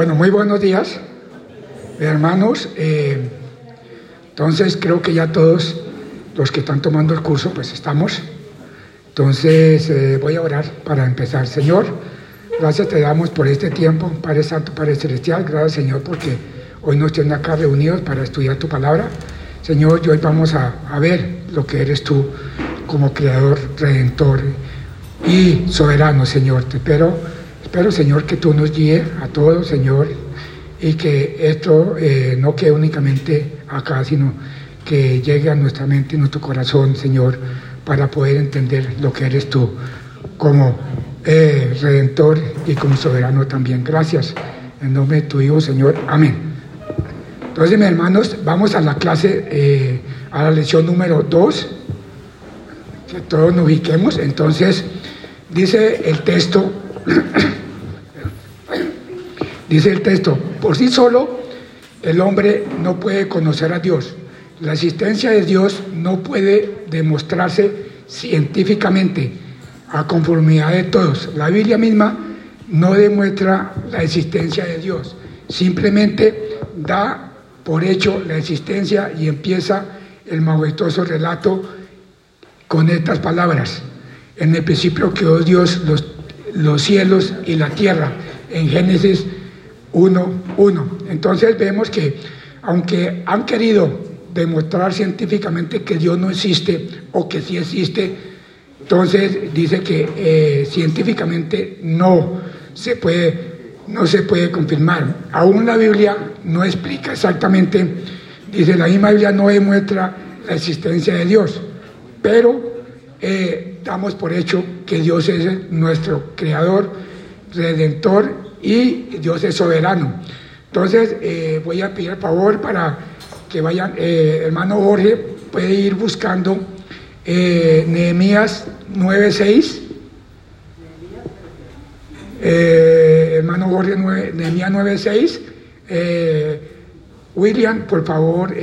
Bueno, muy buenos días, hermanos. Eh, entonces creo que ya todos los que están tomando el curso, pues estamos. Entonces eh, voy a orar para empezar. Señor, gracias te damos por este tiempo, Padre Santo, Padre Celestial. Gracias, Señor, porque hoy nos tienen acá reunidos para estudiar tu palabra. Señor, y hoy vamos a, a ver lo que eres tú como creador, redentor y soberano, Señor. Te espero Espero, Señor, que tú nos guíes a todos, Señor, y que esto eh, no quede únicamente acá, sino que llegue a nuestra mente y nuestro corazón, Señor, para poder entender lo que eres tú como eh, redentor y como soberano también. Gracias. En nombre de tu Hijo, Señor. Amén. Entonces, mis hermanos, vamos a la clase, eh, a la lección número 2, que todos nos ubiquemos. Entonces, dice el texto. Dice el texto, por sí solo el hombre no puede conocer a Dios. La existencia de Dios no puede demostrarse científicamente a conformidad de todos. La Biblia misma no demuestra la existencia de Dios, simplemente da por hecho la existencia y empieza el majestuoso relato con estas palabras. En el principio creó Dios los, los cielos y la tierra, en Génesis uno, uno. Entonces vemos que aunque han querido demostrar científicamente que Dios no existe o que sí existe, entonces dice que eh, científicamente no se puede no se puede confirmar. Aún la Biblia no explica exactamente, dice la misma Biblia no demuestra la existencia de Dios, pero eh, damos por hecho que Dios es nuestro creador, redentor y Dios es soberano. Entonces, eh, voy a pedir favor para que vayan, eh, hermano Jorge, puede ir buscando eh, Nehemías 9.6. hermano Jorge, 9, Nehemías 9.6. William, por favor,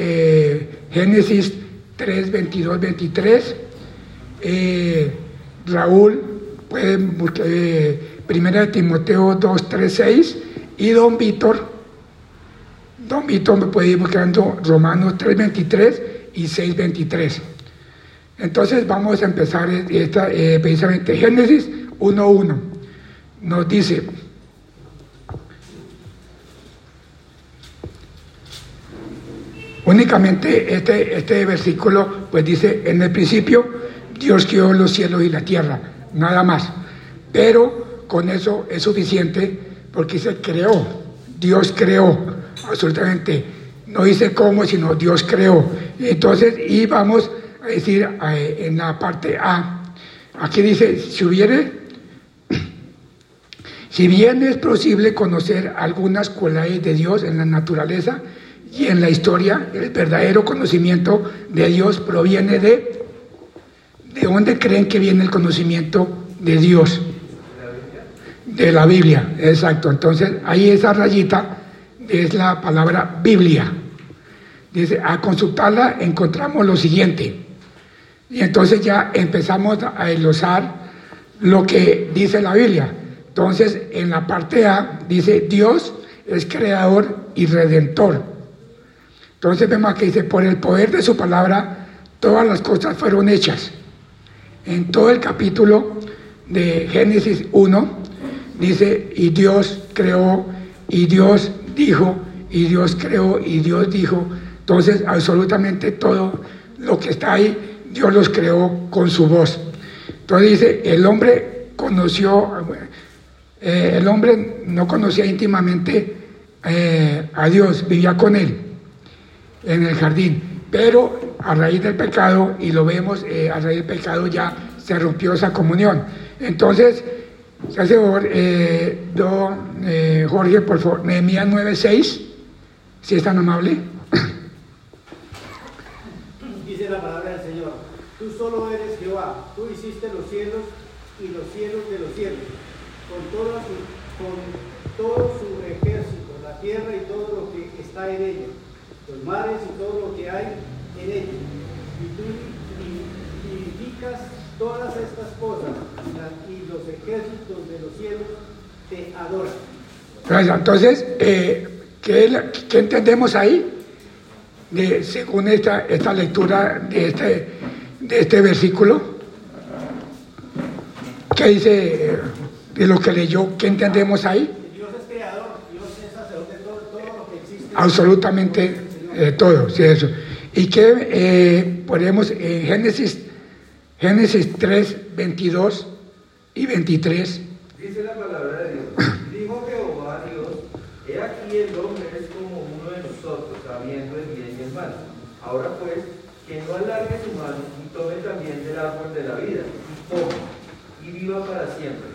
Génesis 3, 22, 23. Raúl, pueden buscar Primera de Timoteo 2, 3, 6 y don Víctor, don Víctor me puede ir buscando Romanos 3, 23 y 6, 23. Entonces vamos a empezar esta, eh, precisamente Génesis 1, 1. Nos dice, únicamente este, este versículo pues dice, en el principio Dios creó los cielos y la tierra, nada más. Pero con eso es suficiente porque se creó, Dios creó, absolutamente. No dice cómo, sino Dios creó. Entonces, y vamos a decir eh, en la parte A, aquí dice, si hubiere, si bien es posible conocer algunas cualidades de Dios en la naturaleza y en la historia, el verdadero conocimiento de Dios proviene de, ¿de dónde creen que viene el conocimiento de Dios? de la Biblia, exacto. Entonces, ahí esa rayita es la palabra Biblia. Dice, a consultarla encontramos lo siguiente. Y entonces ya empezamos a ilustrar lo que dice la Biblia. Entonces, en la parte A dice, Dios es creador y redentor. Entonces vemos que dice, por el poder de su palabra, todas las cosas fueron hechas. En todo el capítulo de Génesis 1, dice, y Dios creó, y Dios dijo, y Dios creó, y Dios dijo. Entonces, absolutamente todo lo que está ahí, Dios los creó con su voz. Entonces dice, el hombre conoció, eh, el hombre no conocía íntimamente eh, a Dios, vivía con él en el jardín, pero a raíz del pecado, y lo vemos, eh, a raíz del pecado ya se rompió esa comunión. Entonces, Señor, eh, don eh, Jorge, por favor, Nehemías 9:6, si es tan amable. Dice la palabra del Señor, tú solo eres Jehová, tú hiciste los cielos y los cielos de los cielos, con, con todo su ejército, la tierra y todo lo que está en ella, los mares y todo lo que hay en ella. Y tú vivificas todas estas cosas y los ejércitos de los cielos te adoran. Entonces, eh, ¿qué, qué entendemos ahí? De, según esta, esta lectura de este, de este versículo, ¿qué dice de lo que leyó? ¿Qué entendemos ahí? Dios es creador, Dios es sacerdote de todo, todo lo que existe. Absolutamente eh, todo, sí, eso. Y que eh, ponemos en Génesis, Génesis 3, 22 y 23. Dice la palabra de Dios. Dijo Jehová Dios, he aquí el hombre es como uno de nosotros, sabiendo el bien y el mal. Ahora pues, que no alargue su mano y tome también del árbol de la vida, y coma, y viva para siempre.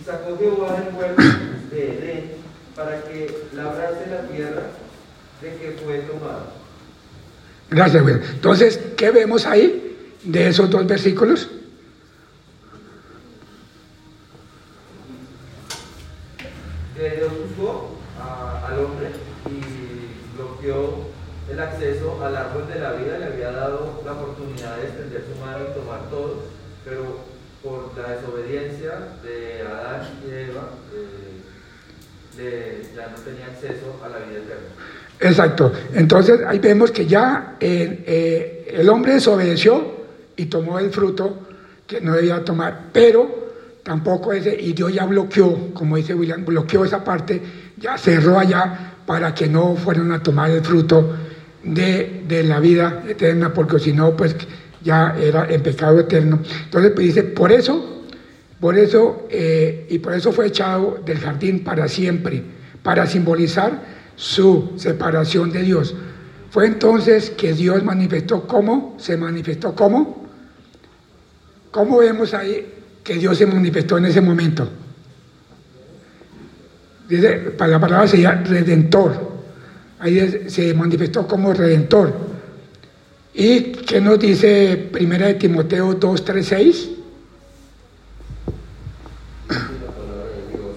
Y sacó Jehová del pueblo de Edén para que labrase la tierra de que fue tomada. Gracias. Entonces, ¿qué vemos ahí de esos dos versículos? Que Dios a- al hombre y bloqueó el acceso al árbol de la vida, le había dado la oportunidad de extender su mano y tomar todo, pero por la desobediencia de Adán y Eva, eh, ya no tenía acceso a la vida eterna. Exacto. Entonces ahí vemos que ya eh, eh, el hombre desobedeció y tomó el fruto que no debía tomar, pero tampoco ese, y Dios ya bloqueó, como dice William, bloqueó esa parte, ya cerró allá para que no fueran a tomar el fruto de, de la vida eterna, porque si no, pues ya era en pecado eterno. Entonces pues, dice, por eso, por eso, eh, y por eso fue echado del jardín para siempre, para simbolizar su separación de Dios. Fue entonces que Dios manifestó cómo, se manifestó cómo. ¿Cómo vemos ahí que Dios se manifestó en ese momento? Dice, para la palabra sería redentor. Ahí se manifestó como redentor. ¿Y qué nos dice 1 de Timoteo 2, 3, 6? Dice la palabra de Dios,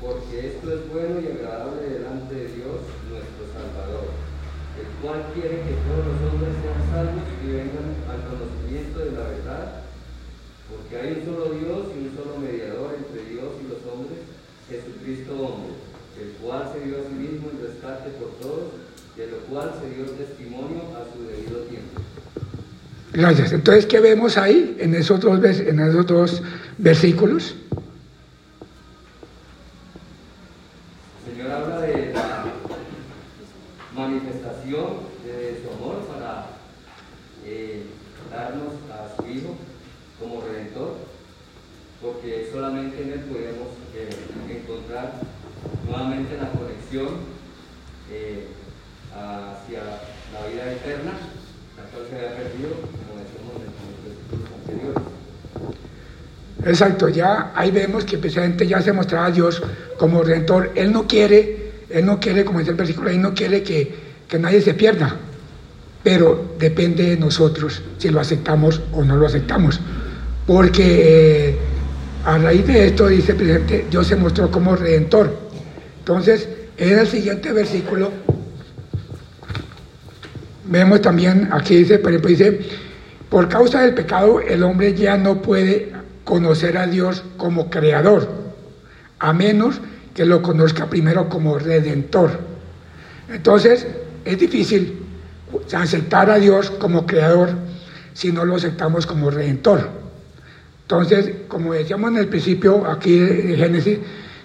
porque esto es bueno y agradable delante de Dios nuestro Salvador, quiere que todos los hombres sean salvos y vengan al conocimiento de la verdad, porque hay un solo Dios y un solo mediador entre Dios y los hombres, Jesucristo hombre, el cual se dio a sí mismo en rescate por todos, de lo cual se dio testimonio a su debido tiempo. Gracias. Entonces, ¿qué vemos ahí en esos dos, en esos dos versículos? De su amor para eh, darnos a su Hijo como redentor, porque solamente en Él podemos eh, encontrar nuevamente la conexión eh, hacia la vida eterna, la cual se había perdido, como decimos en los anteriores. Exacto, ya ahí vemos que precisamente ya se mostraba a Dios como redentor. Él no quiere, Él no quiere, como dice el versículo, Él no quiere que, que nadie se pierda, pero depende de nosotros si lo aceptamos o no lo aceptamos. Porque eh, a raíz de esto, dice el presidente, Dios se mostró como redentor. Entonces, en el siguiente versículo, vemos también, aquí dice, por ejemplo, dice, por causa del pecado el hombre ya no puede conocer a Dios como creador, a menos que lo conozca primero como redentor. Entonces, es difícil aceptar a Dios como creador si no lo aceptamos como redentor. Entonces, como decíamos en el principio aquí de Génesis,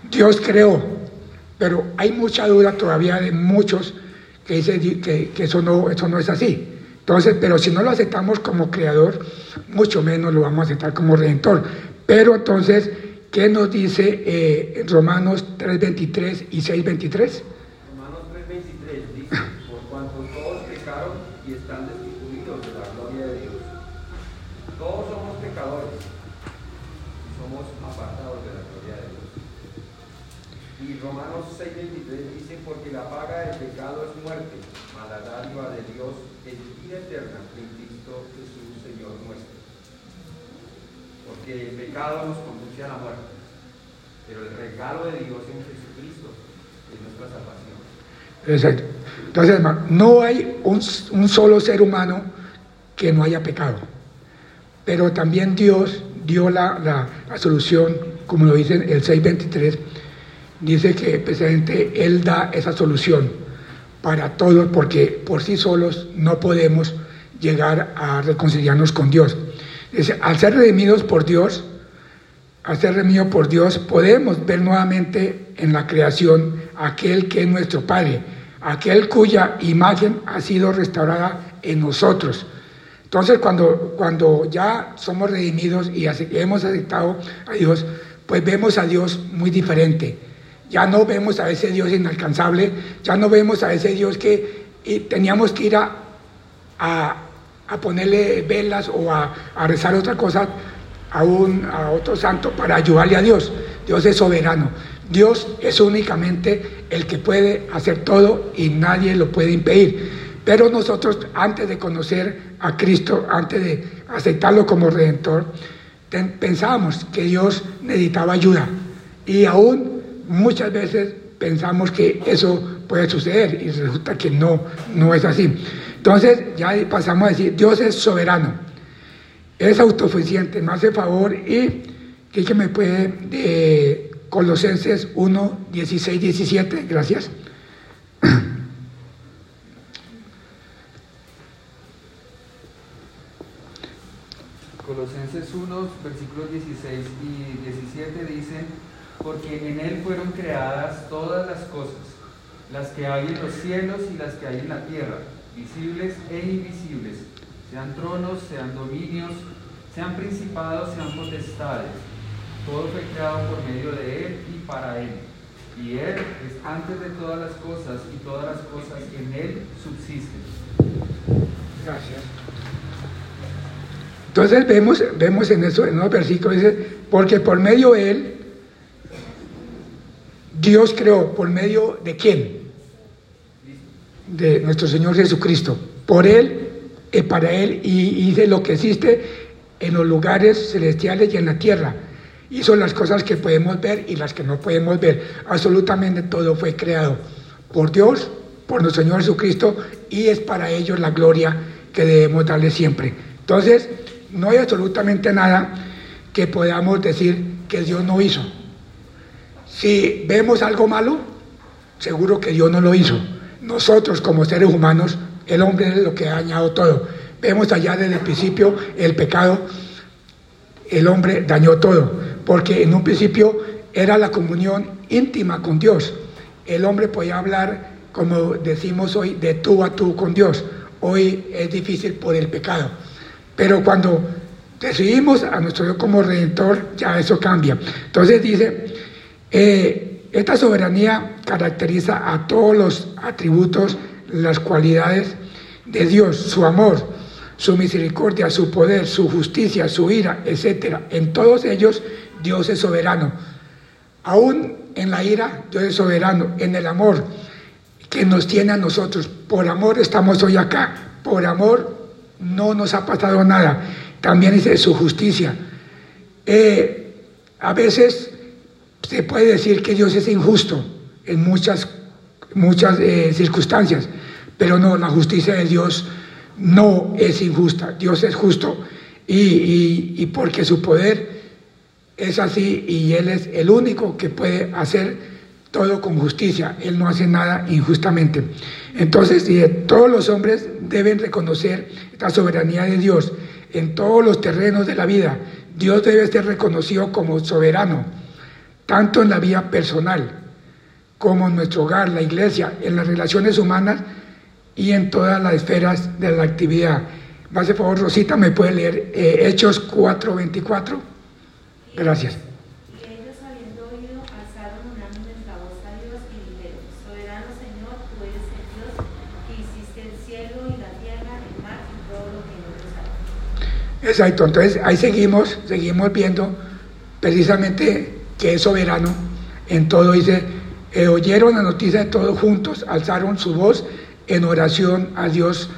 Dios creó, pero hay mucha duda todavía de muchos que dicen que, eso, no, eso no es así. Entonces, pero si no lo aceptamos como creador, mucho menos lo vamos a aceptar como redentor. Pero entonces, ¿qué nos dice eh, Romanos 3.23 y 6.23? Romanos 3:23 dice, por cuanto todos pecaron y están destituidos de la gloria de Dios. Todos somos pecadores y somos de la gloria de Dios. Y Romanos 6:23 dice, porque la paga del pecado es muerte, mas la dádiva de Dios es vida eterna en Cristo Jesús, Señor nuestro. Porque el pecado nos conduce a la muerte, pero el regalo de Dios en Jesucristo es nuestra salvación. Exacto. Entonces, hermano, no hay un, solo ser humano que no haya pecado. Pero también Dios dio la- la solución, como lo dice el 6.23, dice que precisamente Él da esa solución para todos, porque por sí solos no podemos llegar a reconciliarnos con Dios. Dice, al ser redimidos por Dios, al ser redimidos por Dios, podemos ver nuevamente en la creación aquel que es nuestro Padre, aquel cuya imagen ha sido restaurada en nosotros. Entonces, cuando, cuando ya somos redimidos y hemos aceptado a Dios, pues vemos a Dios muy diferente. Ya no vemos a ese Dios inalcanzable, ya no vemos a ese Dios que teníamos que ir a, a, ponerle velas o a, a rezar otra cosa a, un, a otro santo para ayudarle a Dios. Dios es soberano. Dios es únicamente el que puede hacer todo y nadie lo puede impedir. Pero nosotros, antes de conocer a Cristo, antes de aceptarlo como redentor, pensábamos que Dios necesitaba ayuda. Y aún muchas veces pensamos que eso puede suceder y resulta que no, no es así. Entonces ya pasamos a decir, Dios es soberano, es autosuficiente, me hace favor y que me puede de Colosenses 1, 16, 17, gracias. Colosenses 1, versículos 16 y 17 dicen, porque en Él fueron creadas todas las cosas, las que hay en los cielos y las que hay en la tierra, visibles e invisibles, sean tronos, sean dominios, sean principados, sean potestades. Todo fue creado por medio de Él y para Él. Y Él es antes de todas las cosas y todas las cosas en Él subsisten. Gracias. Entonces vemos, vemos en eso, en los versículos, dice, porque por medio de Él, Dios creó, ¿por medio de quién? De nuestro Señor Jesucristo. Por Él, y para Él, y hice lo que existe en los lugares celestiales y en la tierra. Hizo las cosas que podemos ver y las que no podemos ver. Absolutamente todo fue creado por Dios, por nuestro Señor Jesucristo, y es para ellos la gloria que debemos darle siempre. Entonces, no hay absolutamente nada que podamos decir que Dios no hizo. Si vemos algo malo, seguro que Dios no lo hizo. Nosotros como seres humanos, el hombre es lo que ha dañado todo. Vemos allá desde el principio el pecado, el hombre dañó todo, porque en un principio era la comunión íntima con Dios. El hombre podía hablar, como decimos hoy, de tú a tú con Dios. Hoy es difícil por el pecado. Pero cuando decidimos a nuestro Dios como redentor, ya eso cambia. Entonces dice, eh, esta soberanía caracteriza a todos los atributos, las cualidades de Dios, su amor, su misericordia, su poder, su justicia, su ira, etc. En todos ellos Dios es soberano. Aún en la ira Dios es soberano, en el amor que nos tiene a nosotros. Por amor estamos hoy acá, por amor no nos ha pasado nada. También dice su justicia. Eh, a veces se puede decir que Dios es injusto en muchas, muchas eh, circunstancias, pero no, la justicia de Dios no es injusta. Dios es justo y, y porque su poder es así y Él es el único que puede hacer todo con justicia, Él no hace nada injustamente. Entonces, todos los hombres deben reconocer esta soberanía de Dios en todos los terrenos de la vida. Dios debe ser reconocido como soberano, tanto en la vida personal como en nuestro hogar, la iglesia, en las relaciones humanas y en todas las esferas de la actividad. Más de favor, Rosita, ¿me puede leer eh, Hechos 4:24? Gracias. Exacto, entonces ahí seguimos, seguimos viendo precisamente que es soberano en todo. Dice, eh, oyeron la noticia de todos juntos, alzaron su voz en oración a Dios,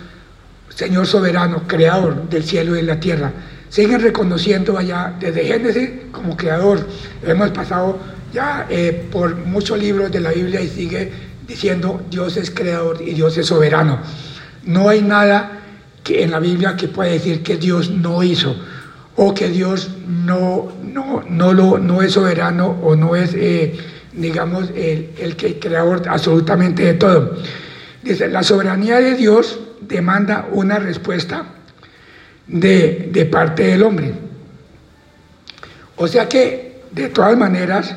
Señor soberano, creador del cielo y de la tierra. Siguen reconociendo allá desde Génesis como creador. Hemos pasado ya eh, por muchos libros de la Biblia y sigue diciendo Dios es creador y Dios es soberano. No hay nada que en la Biblia que puede decir que Dios no hizo o que Dios no, no, no, lo, no es soberano o no es, eh, digamos, el, el que creador absolutamente de todo. Dice, la soberanía de Dios demanda una respuesta de, de parte del hombre. O sea que, de todas maneras,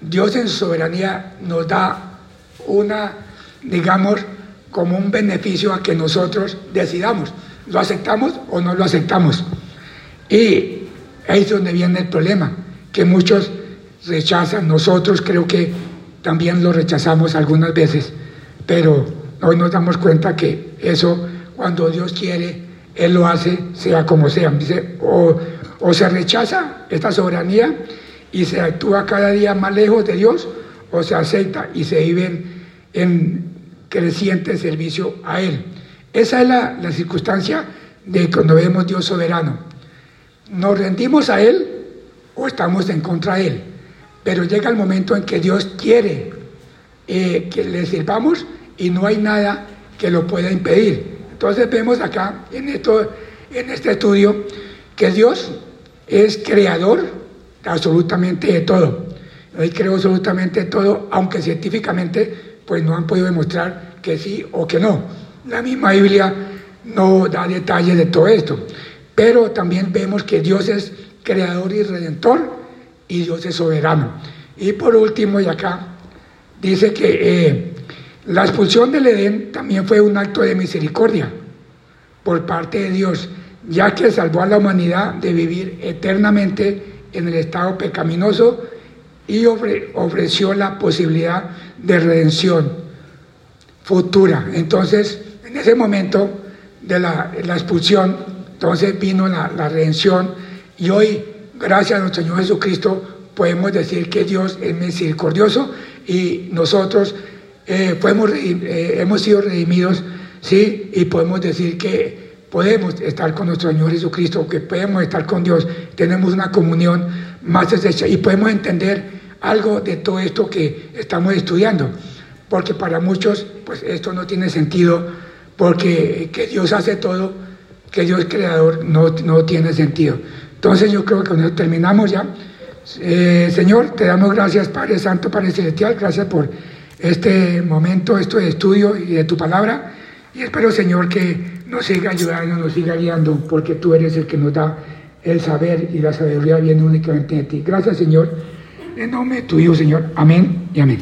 Dios en su soberanía nos da una, digamos, como un beneficio a que nosotros decidamos, ¿lo aceptamos o no lo aceptamos? Y ahí es donde viene el problema, que muchos rechazan, nosotros creo que también lo rechazamos algunas veces, pero hoy nos damos cuenta que eso, cuando Dios quiere, Él lo hace, sea como sea. O, o se rechaza esta soberanía y se actúa cada día más lejos de Dios, o se acepta y se vive en, creciente servicio a Él. Esa es la, la circunstancia de cuando vemos Dios soberano. Nos rendimos a Él o estamos en contra de Él. Pero llega el momento en que Dios quiere eh, que le sirvamos y no hay nada que lo pueda impedir. Entonces vemos acá en, esto, en este estudio que Dios es creador absolutamente de todo. Él creó absolutamente todo, aunque científicamente pues no han podido demostrar que sí o que no. La misma Biblia no da detalles de todo esto. Pero también vemos que Dios es creador y redentor y Dios es soberano. Y por último, y acá, dice que eh, la expulsión del Edén también fue un acto de misericordia por parte de Dios, ya que salvó a la humanidad de vivir eternamente en el estado pecaminoso y ofreció la posibilidad de redención futura. Entonces, en ese momento de la, expulsión, entonces vino la, la redención y hoy gracias a nuestro Señor Jesucristo, podemos decir que Dios es misericordioso y nosotros eh, eh, hemos sido redimidos, ¿sí? Y podemos decir que podemos estar con nuestro Señor Jesucristo, que podemos estar con Dios, tenemos una comunión más estrecha y podemos entender algo de todo esto que estamos estudiando, porque para muchos, pues esto no tiene sentido, porque que Dios hace todo, que Dios es creador, no, no tiene sentido. Entonces yo creo que eso terminamos ya. Eh, Señor, te damos gracias, Padre Santo, Padre Celestial, gracias por este momento, esto de estudio y de tu palabra. Y espero, Señor, que nos siga ayudando, nos siga guiando, porque tú eres el que nos da el saber y la sabiduría viene únicamente de ti. Gracias, Señor. En nombre tuyo, Señor. Amén y amén.